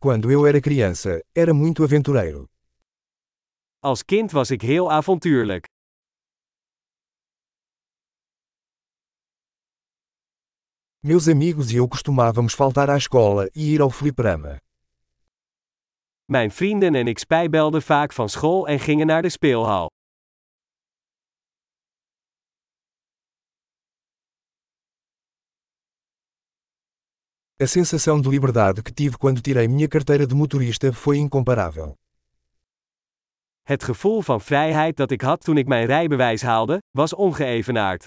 Quando eu era criança, era muito aventureiro. Als kind was ik heel avontuurlijk. Meus amigos e eu costumávamos faltar à escola e ir ao fliperama. Mijn vrienden en ik spijbelden vaak van school en gingen naar de speelhal. A sensação de liberdade que tive quando tirei minha carteira de motorista foi incomparável. Het gevoel van vrijheid dat ik had toen ik mijn rijbewijs haalde, was ongeëvenaard.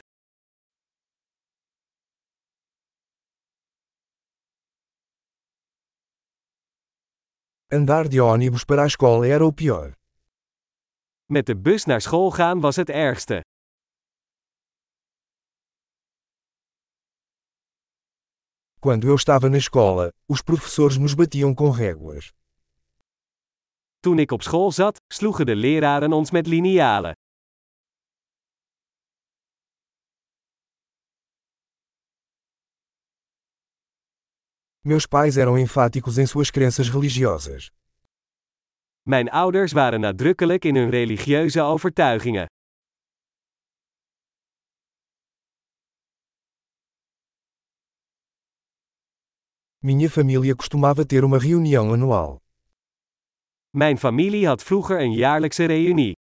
Andar de ônibus para a escola era o pior. Met de bus naar school gaan was het ergste. Quando eu estava na escola, os professores nos batiam com réguas. Toen ik op school zat, sloegen de leraren ons met linealen. Meus pais eram enfáticos em suas crenças religiosas. Mijn ouders waren nadrukkelijk in hun religieuze overtuigingen. Minha família costumava ter uma reunião anual. Mijn familie had vroeger een jaarlijkse reunie.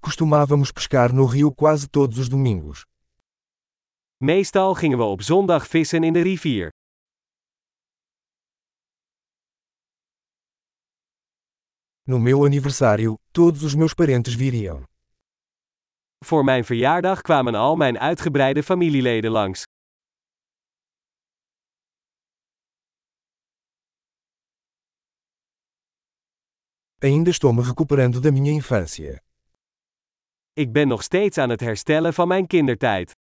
Costumávamos pescar no rio quase todos os domingos. Meestal gingen we op zondag vissen in de rivier. No meu aniversário, todos os meus parentes viriam. Voor mijn verjaardag kwamen al mijn uitgebreide familieleden langs. Ainda estou me recuperando da minha infância. Ik ben nog steeds aan het herstellen van mijn kindertijd.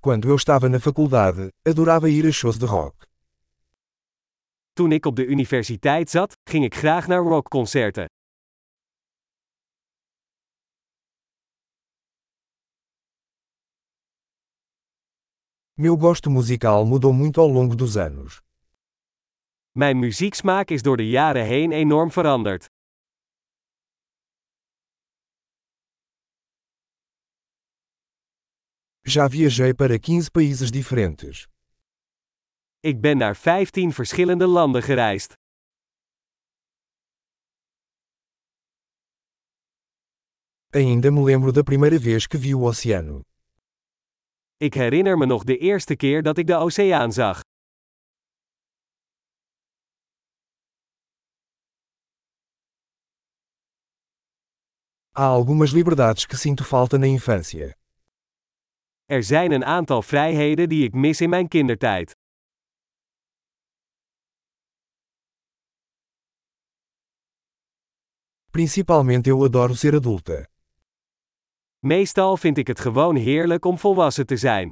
Quando eu estava na faculdade, adorava ir a shows de rock. Toen ik op de universiteit zat, ging ik graag naar rockconcerten. Meu gosto musical mudou muito ao longo dos anos. Mijn muzieksmaak is door de jaren heen enorm veranderd. Já viajei para 15 países diferentes. Ik ben naar 15 verschillende landen gereisd. Ainda me lembro da primeira vez que vi o oceano. Ik herinner me nog de eerste keer dat ik de oceaan zag. Há algumas liberdades que sinto falta na infância. Er zijn een aantal vrijheden die ik mis in mijn kindertijd. Principalmente eu adoro ser adulta. Meestal vind ik het gewoon heerlijk om volwassen te zijn.